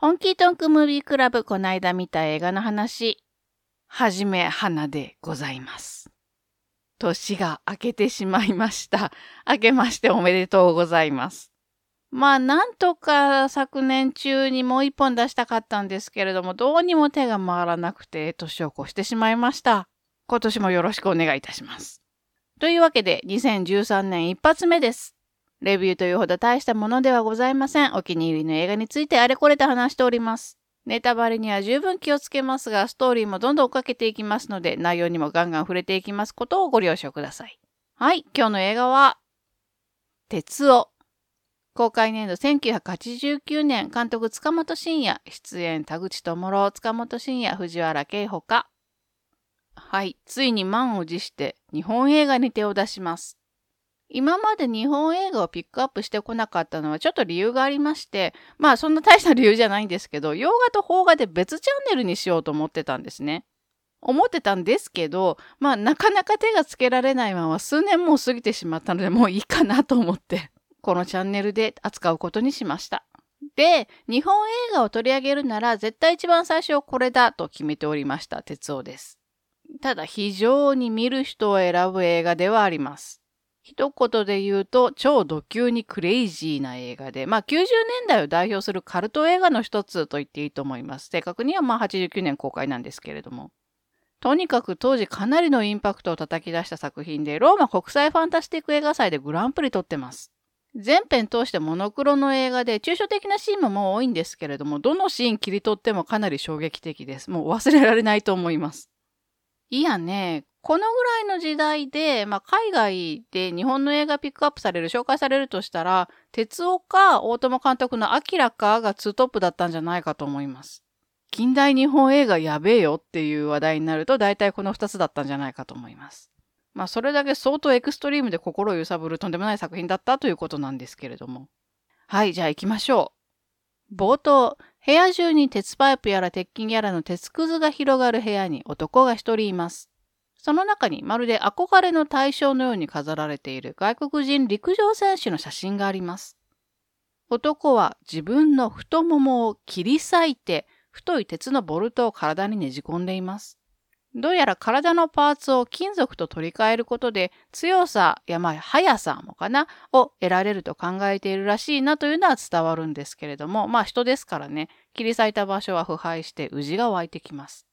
本気トンクムービークラブこないだ見た映画の話、はじめ花でございます。年が明けてしまいました。明けましておめでとうございます。まあ、なんとか昨年中にもう一本出したかったんですけれども、どうにも手が回らなくて年を越してしまいました。今年もよろしくお願いいたします。というわけで、2013年一発目です。レビューというほど大したものではございません。お気に入りの映画についてあれこれと話しております。ネタバレには十分気をつけますが、ストーリーもどんどん追っかけていきますので、内容にもガンガン触れていきますことをご了承ください。はい、今日の映画は、鉄夫。公開年度1989年、監督塚本慎也、出演田口智郎、塚本慎也、藤原慶ほか。はい、ついに満を持して日本映画に手を出します。今まで日本映画をピックアップしてこなかったのはちょっと理由がありまして、まあそんな大した理由じゃないんですけど、洋画と邦画で別チャンネルにしようと思ってたんですね。思ってたんですけど、まあなかなか手がつけられないまま数年も過ぎてしまったのでもういいかなと思って、このチャンネルで扱うことにしました。で、日本映画を取り上げるなら絶対一番最初これだと決めておりました、哲夫です。ただ非常に見る人を選ぶ映画ではあります。一言で言うと、超ド級にクレイジーな映画で、まあ90年代を代表するカルト映画の一つと言っていいと思います。正確にはまあ89年公開なんですけれども。とにかく当時かなりのインパクトを叩き出した作品で、ローマ国際ファンタスティック映画祭でグランプリ取ってます。全編通してモノクロの映画で、抽象的なシーンももう多いんですけれども、どのシーン切り取ってもかなり衝撃的です。もう忘れられないと思います。いやね、このぐらいの時代で、まあ、海外で日本の映画ピックアップされる、紹介されるとしたら、鉄夫か大友監督のアキラかがツートップだったんじゃないかと思います。近代日本映画やべえよっていう話題になると、大体この二つだったんじゃないかと思います。まあ、それだけ相当エクストリームで心を揺さぶるとんでもない作品だったということなんですけれども。はい、じゃあ行きましょう。冒頭、部屋中に鉄パイプやら鉄筋やらの鉄くずが広がる部屋に男が一人います。その中にまるで憧れの対象のように飾られている外国人陸上選手の写真があります。男は自分の太ももを切り裂いて太い鉄のボルトを体にねじ込んでいます。どうやら体のパーツを金属と取り替えることで強さやまあ速さもかなを得られると考えているらしいなというのは伝わるんですけれども、まあ人ですからね、切り裂いた場所は腐敗して宇治が湧いてきます。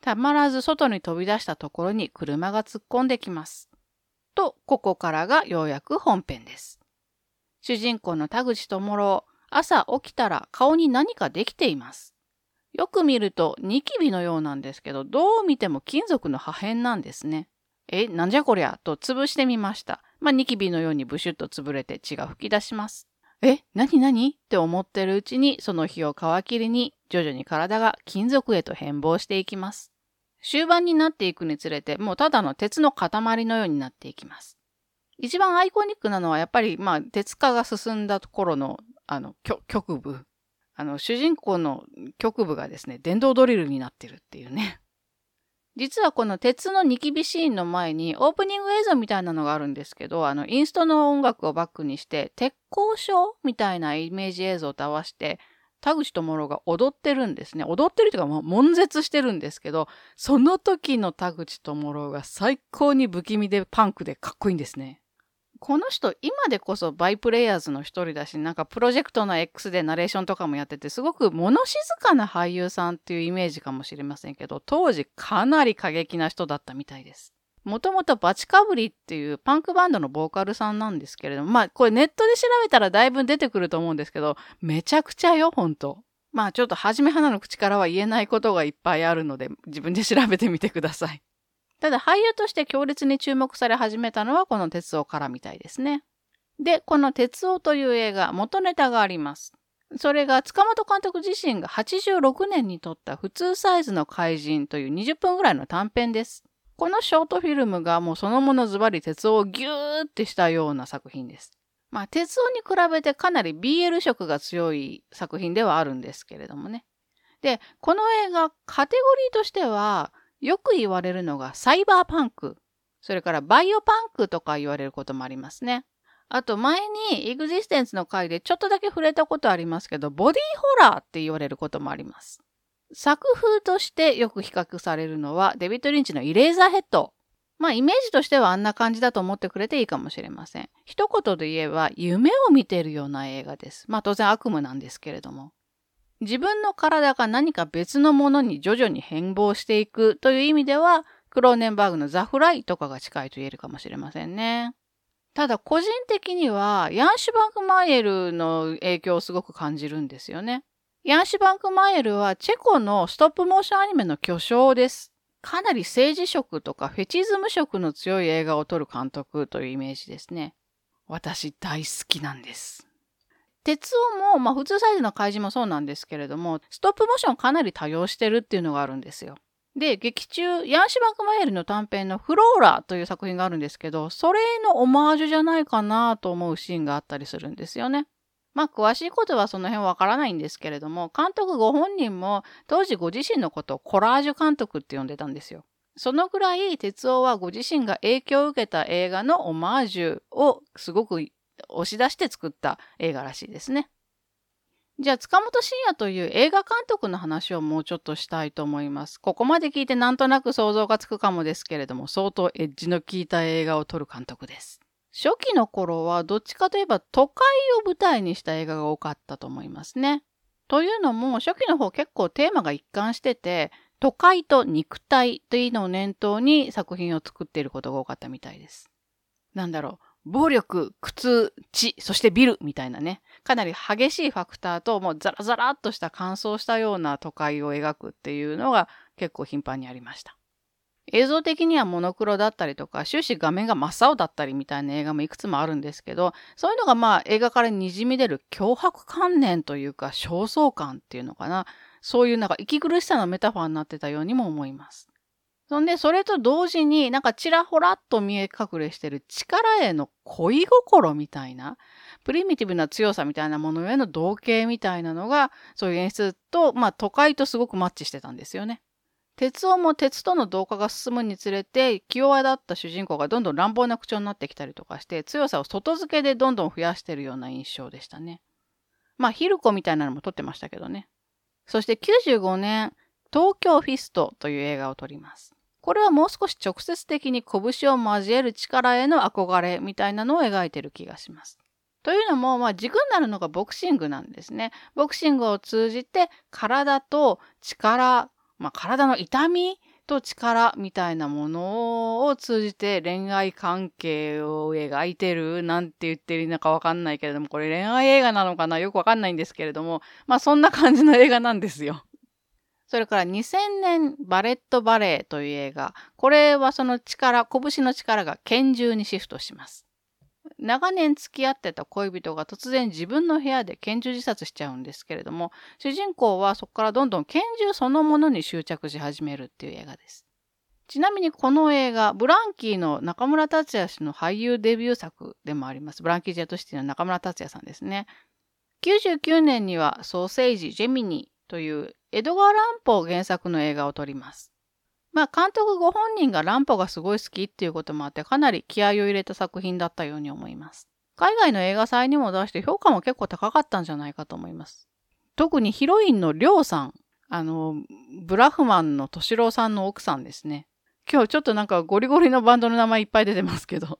たまらず外に飛び出したところに車が突っ込んできます。と、ここからがようやく本編です。主人公の田口智郎、朝起きたら顔に何かできています。よく見るとニキビのようなんですけど、どう見ても金属の破片なんですね。え、なんじゃこりゃと潰してみました。まあ、ニキビのようにブシュッと潰れて血が吹き出します。え、なになにって思ってるうちに、その日を皮切りに、徐々に体が金属へと変貌していきます。終盤になっていくにつれて、もうただの鉄の塊のようになっていきます。一番アイコニックなのは、やっぱり、まあ、鉄化が進んだところの、あの、局部。あの、主人公の局部がですね、電動ドリルになってるっていうね。実はこの鉄のニキビシーンの前にオープニング映像みたいなのがあるんですけど、あの、インストの音楽をバックにして、鉄鋼章みたいなイメージ映像と合わせて、田口智郎が踊ってるんですね。踊ってるというか、もう悶絶してるんですけど、その時の田口智郎が最高に不気味でパンクでかっこいいんですね。この人、今でこそバイプレイヤーズの一人だし、なんかプロジェクトの X でナレーションとかもやってて、すごく物静かな俳優さんっていうイメージかもしれませんけど、当時かなり過激な人だったみたいです。もともとバチカブリっていうパンクバンドのボーカルさんなんですけれども、まあこれネットで調べたらだいぶ出てくると思うんですけど、めちゃくちゃよ、ほんと。まあちょっとはじめ花の口からは言えないことがいっぱいあるので、自分で調べてみてください。ただ俳優として強烈に注目され始めたのはこの鉄夫からみたいですね。で、この鉄夫という映画、元ネタがあります。それが塚本監督自身が86年に撮った普通サイズの怪人という20分ぐらいの短編です。このショートフィルムがもうそのものズバリ鉄夫をギューってしたような作品です。まあ、鉄夫に比べてかなり BL 色が強い作品ではあるんですけれどもね。で、この映画、カテゴリーとしては、よく言われるのがサイバーパンク、それからバイオパンクとか言われることもありますね。あと前にエグジステンスの回でちょっとだけ触れたことありますけど、ボディホラーって言われることもあります。作風としてよく比較されるのはデビッド・リンチのイレーザーヘッド。まあイメージとしてはあんな感じだと思ってくれていいかもしれません。一言で言えば夢を見ているような映画です。まあ当然悪夢なんですけれども。自分の体が何か別のものに徐々に変貌していくという意味では、クローネンバーグのザ・フライとかが近いと言えるかもしれませんね。ただ個人的にはヤンシュバンク・マイエルの影響をすごく感じるんですよね。ヤンシュバンク・マイエルはチェコのストップモーションアニメの巨匠です。かなり政治色とかフェチズム色の強い映画を撮る監督というイメージですね。私大好きなんです。鉄夫も、まあ普通サイズの怪人もそうなんですけれども、ストップモーションかなり多用してるっていうのがあるんですよ。で、劇中、ヤンシュバクマエルの短編のフローラという作品があるんですけど、それのオマージュじゃないかなと思うシーンがあったりするんですよね。まあ、詳しいことはその辺わからないんですけれども、監督ご本人も当時ご自身のことをコラージュ監督って呼んでたんですよ。そのぐらい哲夫はご自身が影響を受けた映画のオマージュをすごく押し出して作った映画らしいですね。じゃあ、塚本慎也という映画監督の話をもうちょっとしたいと思います。ここまで聞いてなんとなく想像がつくかもですけれども、相当エッジの効いた映画を撮る監督です。初期の頃はどっちかといえば都会を舞台にした映画が多かったと思いますね。というのも初期の方結構テーマが一貫してて都会と肉体というのを念頭に作品を作っていることが多かったみたいです。なんだろう。暴力、苦痛、血、そしてビルみたいなね、かなり激しいファクターともうザラザラっとした乾燥したような都会を描くっていうのが結構頻繁にありました。映像的にはモノクロだったりとか、終始画面が真っ青だったりみたいな映画もいくつもあるんですけど、そういうのがまあ映画から滲み出る脅迫観念というか、焦燥感っていうのかな。そういうなんか息苦しさのメタファーになってたようにも思います。そんで、それと同時になんかちらほらっと見え隠れしてる力への恋心みたいな、プリミティブな強さみたいなものへの同型みたいなのが、そういう演出と、まあ都会とすごくマッチしてたんですよね。鉄夫も鉄との同化が進むにつれて、気弱だった主人公がどんどん乱暴な口調になってきたりとかして、強さを外付けでどんどん増やしてるような印象でしたね。まあ、ヒルコみたいなのも撮ってましたけどね。そして95年、東京フィストという映画を撮ります。これはもう少し直接的に拳を交える力への憧れみたいなのを描いてる気がします。というのも、まあ、軸になるのがボクシングなんですね。ボクシングを通じて体と力まあ、体の痛みと力みたいなものを通じて恋愛関係を描いてるなんて言ってるのかわかんないけれども、これ恋愛映画なのかな？よくわかんないんですけれども、まあそんな感じの映画なんですよ。それから2000年バレットバレーという映画。これはその力、拳の力が拳銃にシフトします。長年付き合ってた恋人が突然自分の部屋で拳銃自殺しちゃうんですけれども、主人公はそこからどんどん拳銃そのものに執着し始めるっていう映画です。ちなみにこの映画、ブランキーの中村達也氏の俳優デビュー作でもあります。ブランキー・ジェットシティの中村達也さんですね。99年にはソーセージ・ジェミニというエドガー・ランポー原作の映画を撮ります。まあ監督ご本人が乱歩がすごい好きっていうこともあってかなり気合を入れた作品だったように思います。海外の映画祭にも出して評価も結構高かったんじゃないかと思います。特にヒロインのりょうさん、あの、ブラフマンの敏郎さんの奥さんですね。今日ちょっとなんかゴリゴリのバンドの名前いっぱい出てますけど。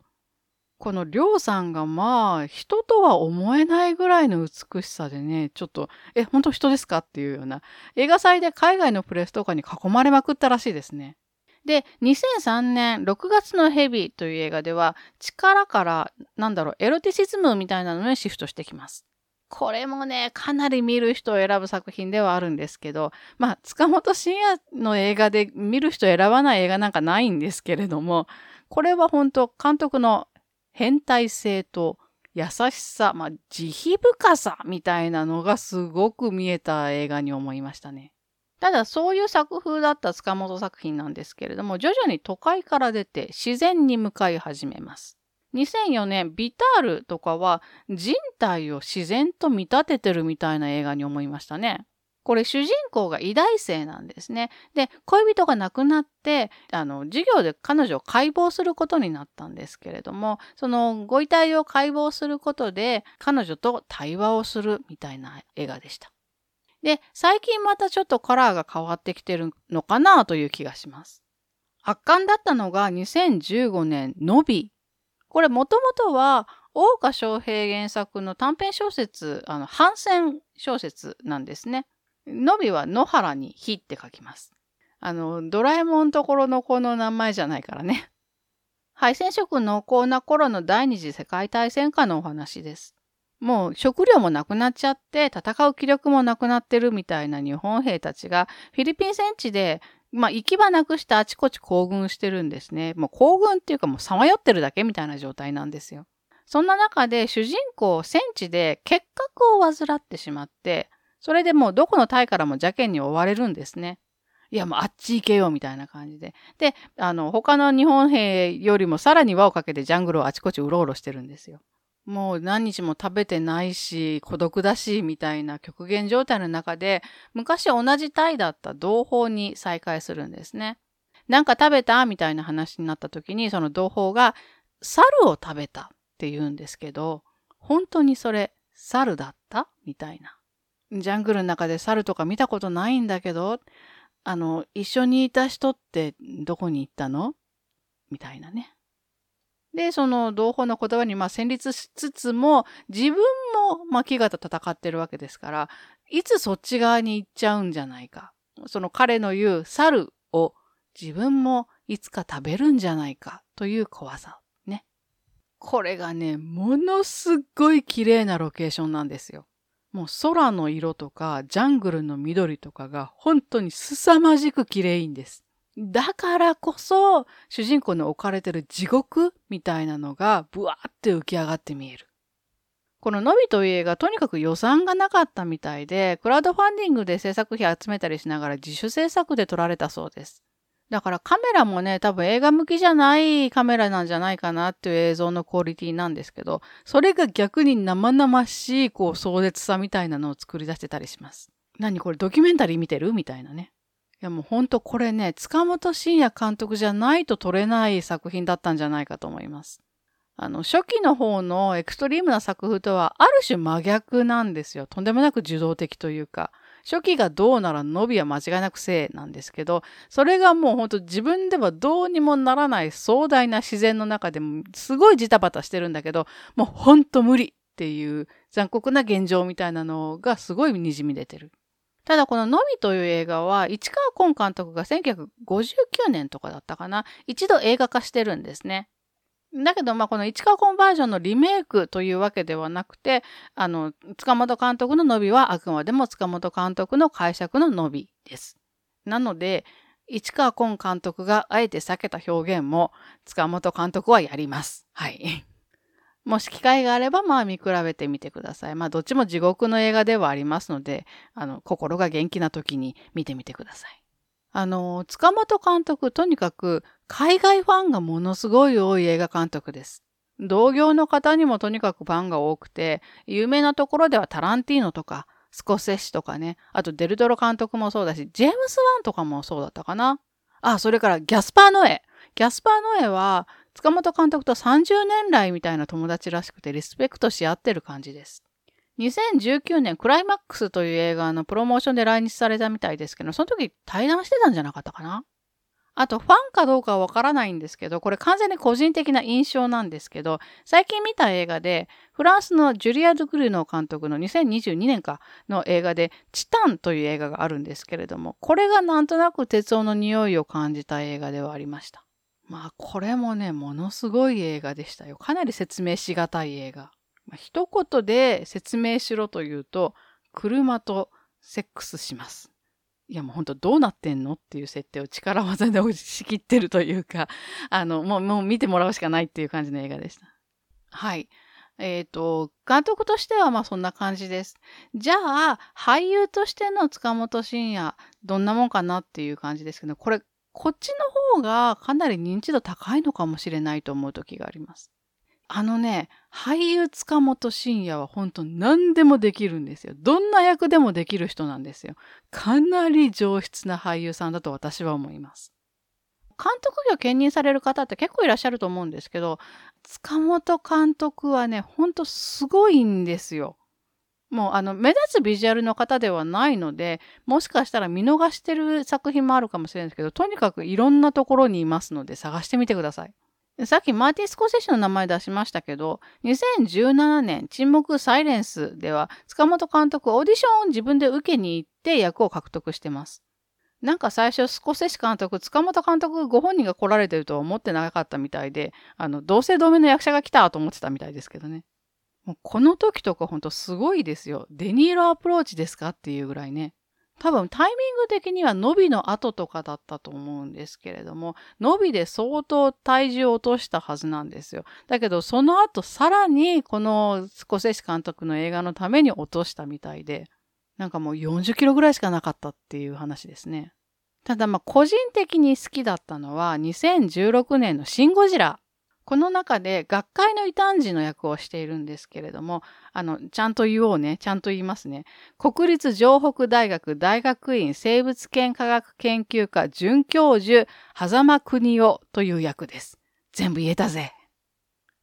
このりょうさんがまあ、人とは思えないぐらいの美しさでね、ちょっと、え、本当人ですか？っていうような、映画祭で海外のプレスとかに囲まれまくったらしいですね。で、2003年6月のヘビという映画では、力から、なんだろう、エロティシズムみたいなのにシフトしてきます。これもね、かなり見る人を選ぶ作品ではあるんですけど、まあ、塚本慎也の映画で見る人選ばない映画なんかないんですけれども、これは本当監督の変態性と優しさ、まあ、慈悲深さみたいなのがすごく見えた映画に思いましたね。ただそういう作風だった塚本作品なんですけれども、徐々に都会から出て自然に向かい始めます。2004年、ビタールとかは人体を自然と見立ててるみたいな映画に思いましたね。これ主人公が偉大生なんですね。で、恋人が亡くなって、あの、授業で彼女を解剖することになったんですけれども、そのご遺体を解剖することで彼女と対話をするみたいな映画でした。で、最近またちょっとカラーが変わってきてるのかなという気がします。圧巻だったのが2015年、のび。これもともとは大岡翔平原作の短編小説、あの、反戦小説なんですね。のびは野原に火って書きます。あの、ドラえもんところの子の名前じゃないからね。敗戦色濃厚な頃の第二次世界大戦下のお話です。もう食料もなくなっちゃって戦う気力もなくなってるみたいな日本兵たちがフィリピン戦地でまあ行き場なくしてあちこち行軍してるんですね。もう行軍っていうかもうさまよってるだけみたいな状態なんですよ。そんな中で主人公戦地で結核を患ってしまってそれでもうどこの隊からも邪険に追われるんですね。いやもうあっち行けよみたいな感じで。で、あの他の日本兵よりもさらに輪をかけてジャングルをあちこちうろうろしてるんですよ。もう何日も食べてないし、孤独だし、みたいな極限状態の中で、昔同じタイだった同胞に再会するんですね。なんか食べたみたいな話になった時に、その同胞が、猿を食べたって言うんですけど、本当にそれ、猿だったみたいな。ジャングルの中で猿とか見たことないんだけど、あの、一緒にいた人ってどこに行ったの？みたいなね。で、その同胞の言葉にまあ戦慄しつつも、自分もまあ飢餓と戦ってるわけですから、いつそっち側に行っちゃうんじゃないか。その彼の言う猿を自分もいつか食べるんじゃないかという怖さ。ね。これがね、ものすごい綺麗なロケーションなんですよ。もう空の色とかジャングルの緑とかが本当に凄まじく綺麗いんです。だからこそ、主人公の置かれてる地獄みたいなのが、ブワーって浮き上がって見える。こののびという映画、とにかく予算がなかったみたいで、クラウドファンディングで制作費集めたりしながら自主制作で撮られたそうです。だからカメラもね、多分映画向きじゃないカメラなんじゃないかなっていう映像のクオリティなんですけど、それが逆に生々しい、こう、壮絶さみたいなのを作り出してたりします。何これドキュメンタリー見てる？みたいなね。いやもうほんとこれね、塚本慎也監督じゃないと撮れない作品だったんじゃないかと思います。あの、初期の方のエクストリームな作風とはある種真逆なんですよ。とんでもなく受動的というか。初期がどうなら伸びは間違いなく正なんですけど、それがもうほんと自分ではどうにもならない壮大な自然の中でもすごいジタバタしてるんだけど、もうほんと無理っていう残酷な現状みたいなのがすごい滲み出てる。ただこののみという映画は市川崑監督が1959年とかだったかな一度映画化してるんですね。だけど、まあ、この市川コンバージョンのリメイクというわけではなくて、あの、塚本監督の伸びはあくまでも塚本監督の解釈の伸びです。なので、市川崑監督があえて避けた表現も塚本監督はやります。はい。もし機会があれば、まあ見比べてみてください。まあどっちも地獄の映画ではありますので、あの、心が元気な時に見てみてください。あの、塚本監督、とにかく海外ファンがものすごい多い映画監督です。同業の方にもとにかくファンが多くて、有名なところではタランティーノとか、スコセッシとかね、あとデルトロ監督もそうだし、ジェームス・ワンとかもそうだったかな。あ、それからギャスパー・ノエ。ギャスパー・ノエは塚本監督と30年来みたいな友達らしくてリスペクトし合ってる感じです。2019年クライマックスという映画のプロモーションで来日されたみたいですけど、その時対談してたんじゃなかったかな？あと、ファンかどうかはわからないんですけど、これ完全に個人的な印象なんですけど、最近見た映画で、フランスのジュリア・ドゥ・グルノ監督の2022年かの映画で、チタンという映画があるんですけれども、これがなんとなく鉄夫の匂いを感じた映画ではありました。まあこれもね、ものすごい映画でしたよ。かなり説明しがたい映画。まあ、一言で説明しろというと、車とセックスします。いやもうほんとどうなってんのっていう設定を力技で押し切ってるというか、あの、もう、もう見てもらうしかないっていう感じの映画でした。はい。えっ、ー、と、監督としてはまあそんな感じです。じゃあ、俳優としての塚本慎也、どんなもんかなっていう感じですけど、これこっちの方がかなり認知度高いのかもしれないと思う時があります。あのね、俳優塚本慎也は本当何でもできるんですよ。どんな役でもできる人なんですよ。かなり上質な俳優さんだと私は思います。監督業兼任される方って結構いらっしゃると思うんですけど、塚本監督はね、ほんとすごいんですよ。もうあの目立つビジュアルの方ではないので、もしかしたら見逃してる作品もあるかもしれないですけど、とにかくいろんなところにいますので探してみてください。さっきマーティン・スコセッシの名前出しましたけど、2017年沈黙サイレンスでは塚本監督オーディションを自分で受けに行って役を獲得してます。なんか最初、スコセッシ監督、塚本監督ご本人が来られてるとは思ってなかったみたいで、あの、同姓同名の役者が来たと思ってたみたいですけどね。もうこの時とかほんとすごいですよ。デニーロアプローチですかっていうぐらいね。多分タイミング的には伸びの後とかだったと思うんですけれども、伸びで相当体重を落としたはずなんですよ。だけどその後さらにこのスコセッシ監督の映画のために落としたみたいで、なんかもう40キロぐらいしかなかったっていう話ですね。ただまあ個人的に好きだったのは2016年のシン・ゴジラ。この中で学会の異端児の役をしているんですけれども、あの、ちゃんと言おうね。ちゃんと言いますね。国立城北大学大学院生物圏科学研究科准教授、狭間邦夫という役です。全部言えたぜ。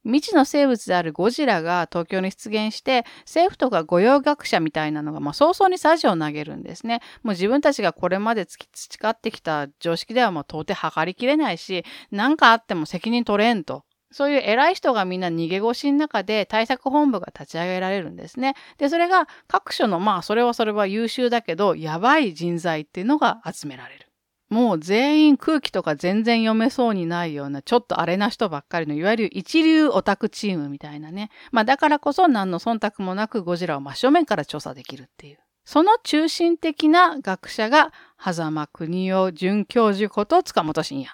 未知の生物であるゴジラが東京に出現して、政府とか御用学者みたいなのが、まあ、早々にサジを投げるんですね。もう自分たちがこれまで培ってきた常識ではもう到底測りきれないし、何かあっても責任取れんと。そういう偉い人がみんな逃げ腰の中で対策本部が立ち上げられるんですね。で、それが各所の、まあ、それはそれは優秀だけど、やばい人材っていうのが集められる。もう全員空気とか全然読めそうにないような、ちょっとあれな人ばっかりの、いわゆる一流オタクチームみたいなね。まあだからこそ何の忖度もなくゴジラを真正面から調査できるっていう。その中心的な学者が、狭間国夫准教授こと塚本慎也。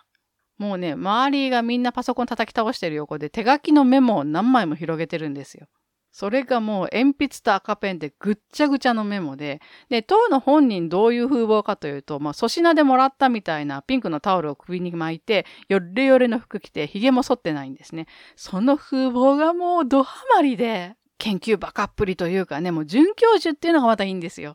もうね、周りがみんなパソコン叩き倒してる横で手書きのメモを何枚も広げてるんですよ。それがもう鉛筆と赤ペンでぐっちゃぐちゃのメモで、で、当の本人どういう風貌かというと、まあ、粗品でもらったみたいなピンクのタオルを首に巻いて、よれよれの服着て、髭も剃ってないんですね。その風貌がもうドハマりで、研究バカっぷりというかね、もう准教授っていうのがまたいいんですよ。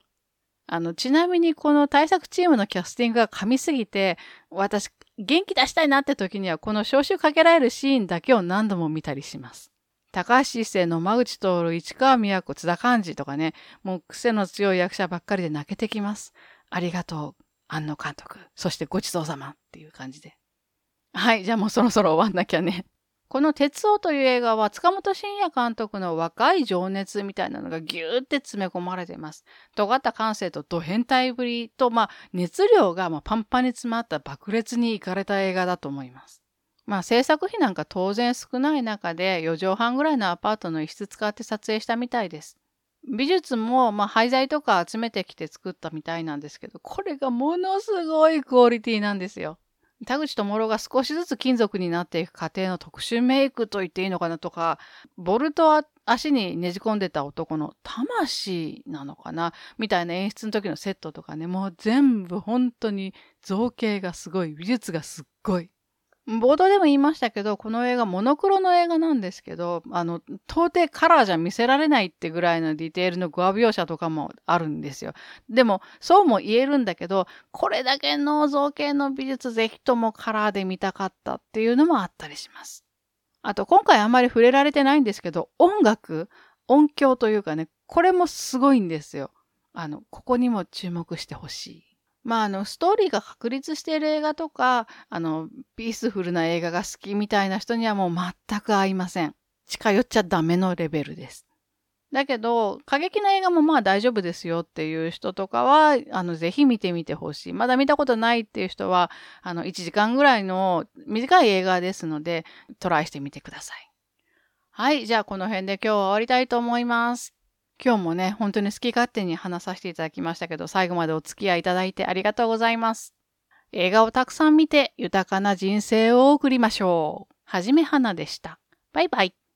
あの、ちなみにこの対策チームのキャスティングが噛みすぎて、私、元気出したいなって時には、この招集かけられるシーンだけを何度も見たりします。高橋一生、の間口徹、市川宮子、津田寛治とかね、もう癖の強い役者ばっかりで泣けてきます。ありがとう、安野監督。そしてごちそうさまっていう感じで。はい、じゃあもうそろそろ終わんなきゃね。この鉄夫という映画は塚本慎也監督の若い情熱みたいなのがギューって詰め込まれています。尖った感性とド変態ぶりと、まあ、熱量がまパンパンに詰まった爆裂に行かれた映画だと思います。まあ制作費なんか当然少ない中で4畳半ぐらいのアパートの一室使って撮影したみたいです。美術もまあ廃材とか集めてきて作ったみたいなんですけど、これがものすごいクオリティなんですよ。田口智朗が少しずつ金属になっていく過程の特殊メイクと言っていいのかなとか、ボルトは足にねじ込んでた男の魂なのかなみたいな演出の時のセットとかね、もう全部本当に造形がすごい、美術がすっごい。冒頭でも言いましたけど、この映画モノクロの映画なんですけど、あの、到底カラーじゃ見せられないってぐらいのディテールのゴア描写とかもあるんですよ。でも、そうも言えるんだけど、これだけの造形の美術ぜひともカラーで見たかったっていうのもあったりします。あと、今回あんまり触れられてないんですけど、音楽、音響というかね、これもすごいんですよ。あの、ここにも注目してほしい。まあ、あの、ストーリーが確立している映画とか、あの、ピースフルな映画が好きみたいな人にはもう全く合いません。近寄っちゃダメのレベルです。だけど、過激な映画もまあ大丈夫ですよっていう人とかは、あの、ぜひ見てみてほしい。まだ見たことないっていう人は、あの、1時間ぐらいの短い映画ですので、トライしてみてください。はい。じゃあ、この辺で今日は終わりたいと思います。今日もね、本当に好き勝手に話させていただきましたけど、最後までお付き合いいただいてありがとうございます。映画をたくさん見て豊かな人生を送りましょう。はじめはなでした。バイバイ。